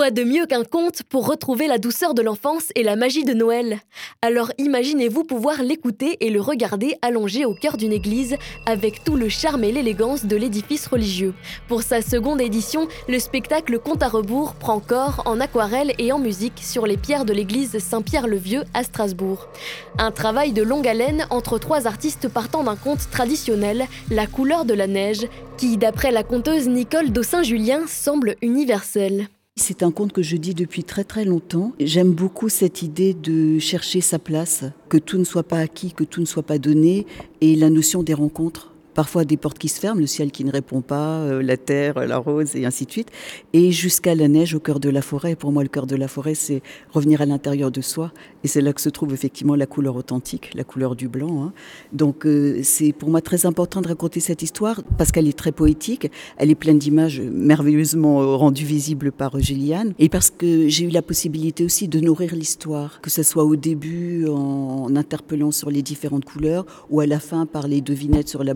De mieux qu'un conte pour retrouver la douceur de l'enfance et la magie de Noël? Alors imaginez-vous pouvoir l'écouter et le regarder allongé au cœur d'une église avec tout le charme et l'élégance de l'édifice religieux. Pour sa seconde édition, le spectacle Conte à rebours prend corps en aquarelle et en musique sur les pierres de l'église Saint-Pierre-le-Vieux à Strasbourg. Un travail de longue haleine entre trois artistes partant d'un conte traditionnel, La couleur de la neige, qui, d'après la conteuse Nicole Dossin-Julien, semble universel. C'est un conte que je dis depuis très très longtemps. J'aime beaucoup cette idée de chercher sa place, que tout ne soit pas acquis, que tout ne soit pas donné, et la notion des rencontres parfois des portes qui se ferment, le ciel qui ne répond pas, euh, la terre, la rose et ainsi de suite, et jusqu'à la neige au cœur de la forêt. Pour moi, le cœur de la forêt, c'est revenir à l'intérieur de soi, et c'est là que se trouve effectivement la couleur authentique, la couleur du blanc. Hein. Donc euh, c'est pour moi très important de raconter cette histoire parce qu'elle est très poétique, elle est pleine d'images merveilleusement rendues visibles par Gilliane, et parce que j'ai eu la possibilité aussi de nourrir l'histoire, que ce soit au début en interpellant sur les différentes couleurs, ou à la fin par les devinettes sur la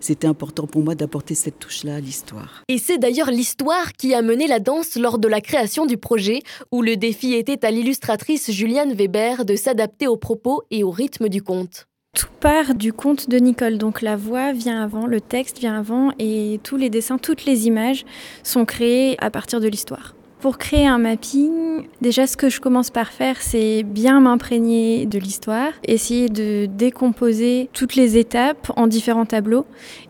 c'était important pour moi d'apporter cette touche-là à l'histoire. Et c'est d'ailleurs l'histoire qui a mené la danse lors de la création du projet, où le défi était à l'illustratrice Juliane Weber de s'adapter aux propos et au rythme du conte. Tout part du conte de Nicole, donc la voix vient avant, le texte vient avant et tous les dessins, toutes les images sont créées à partir de l'histoire. Pour créer un mapping, déjà ce que je commence par faire, c'est bien m'imprégner de l'histoire, essayer de décomposer toutes les étapes en différents tableaux.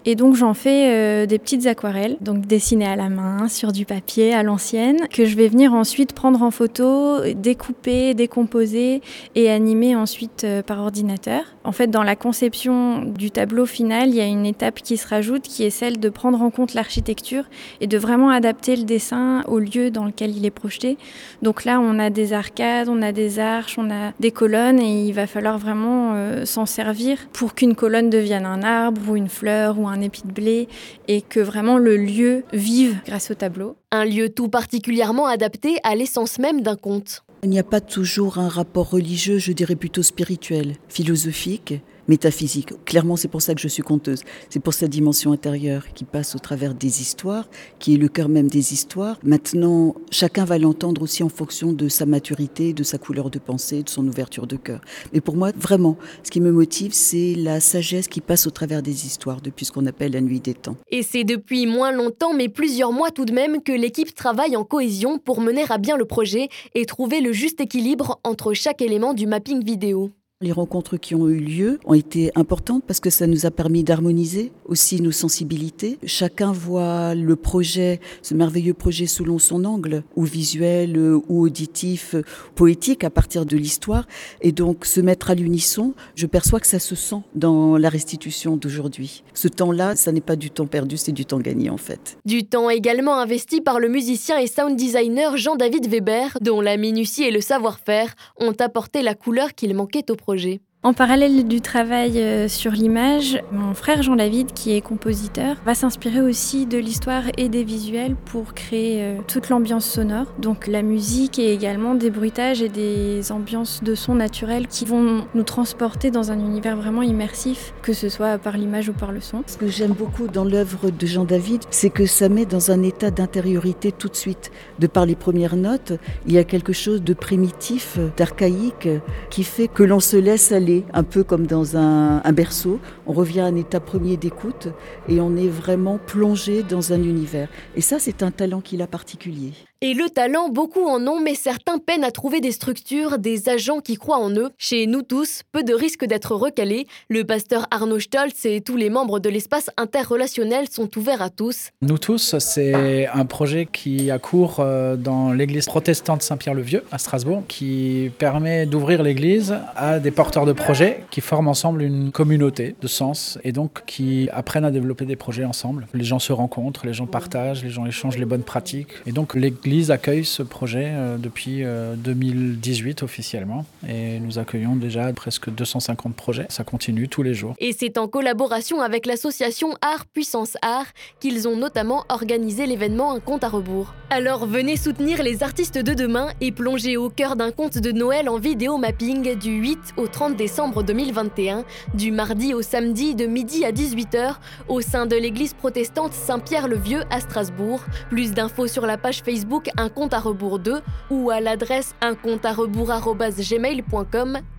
Et donc j'en fais euh, des petites aquarelles, donc dessinées à la main, sur du papier à l'ancienne, que je vais venir ensuite prendre en photo, découper, décomposer et animer ensuite euh, par ordinateur. En fait, dans la conception du tableau final, il y a une étape qui se rajoute qui est celle de prendre en compte l'architecture et de vraiment adapter le dessin au lieu dans lequel il est projeté. Donc là, on a des arcades, on a des arches, on a des colonnes et il va falloir vraiment euh, s'en servir pour qu'une colonne devienne un arbre ou une fleur ou un épi de blé et que vraiment le lieu vive grâce au tableau. Un lieu tout particulièrement adapté à l'essence même d'un conte. Il n'y a pas toujours un rapport religieux, je dirais plutôt spirituel, philosophique métaphysique. Clairement, c'est pour ça que je suis conteuse. C'est pour cette dimension intérieure qui passe au travers des histoires, qui est le cœur même des histoires. Maintenant, chacun va l'entendre aussi en fonction de sa maturité, de sa couleur de pensée, de son ouverture de cœur. Mais pour moi, vraiment, ce qui me motive, c'est la sagesse qui passe au travers des histoires depuis ce qu'on appelle la nuit des temps. Et c'est depuis moins longtemps, mais plusieurs mois tout de même, que l'équipe travaille en cohésion pour mener à bien le projet et trouver le juste équilibre entre chaque élément du mapping vidéo. Les rencontres qui ont eu lieu ont été importantes parce que ça nous a permis d'harmoniser aussi nos sensibilités. Chacun voit le projet, ce merveilleux projet selon son angle, ou visuel, ou auditif, poétique à partir de l'histoire. Et donc se mettre à l'unisson, je perçois que ça se sent dans la restitution d'aujourd'hui. Ce temps-là, ça n'est pas du temps perdu, c'est du temps gagné en fait. Du temps également investi par le musicien et sound designer Jean-David Weber, dont la minutie et le savoir-faire ont apporté la couleur qu'il manquait au projet projet. En parallèle du travail euh, sur l'image, mon frère Jean David, qui est compositeur, va s'inspirer aussi de l'histoire et des visuels pour créer euh, toute l'ambiance sonore. Donc la musique et également des bruitages et des ambiances de son naturel qui vont nous transporter dans un univers vraiment immersif, que ce soit par l'image ou par le son. Ce que j'aime beaucoup dans l'œuvre de Jean David, c'est que ça met dans un état d'intériorité tout de suite. De par les premières notes, il y a quelque chose de primitif, d'archaïque, qui fait que l'on se laisse aller un peu comme dans un, un berceau. On revient à un état premier d'écoute et on est vraiment plongé dans un univers. Et ça, c'est un talent qu'il a particulier. Et le talent, beaucoup en ont, mais certains peinent à trouver des structures, des agents qui croient en eux. Chez nous tous, peu de risques d'être recalés. Le pasteur Arnaud Stolz et tous les membres de l'espace interrelationnel sont ouverts à tous. Nous tous, c'est un projet qui a cours euh, dans l'église protestante Saint-Pierre-le-Vieux à Strasbourg, qui permet d'ouvrir l'église à des porteurs de projets qui forment ensemble une communauté de sens et donc qui apprennent à développer des projets ensemble. Les gens se rencontrent, les gens partagent, les gens échangent les bonnes pratiques. Et donc l'église l'Église accueille ce projet euh, depuis 2018 euh, officiellement et nous accueillons déjà presque 250 projets. Ça continue tous les jours. Et c'est en collaboration avec l'association Art Puissance Art qu'ils ont notamment organisé l'événement Un compte à rebours. Alors venez soutenir les artistes de demain et plonger au cœur d'un conte de Noël en vidéo mapping du 8 au 30 décembre 2021, du mardi au samedi de midi à 18h au sein de l'église protestante Saint-Pierre-le-Vieux à Strasbourg. Plus d'infos sur la page Facebook Un compte à rebours 2 ou à l'adresse un compte à rebours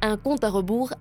un compte à rebours